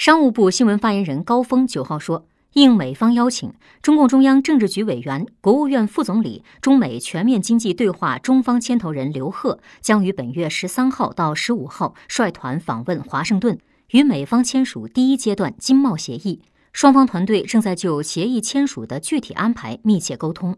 商务部新闻发言人高峰九号说应美方邀请中共中央政治局委员国务院副总理中美全面经济对话中方牵头人刘鹤将于本月十三号到十五号率团访问华盛顿与美方签署第一阶段经贸协议。双方团队正在就协议签署的具体安排密切沟通。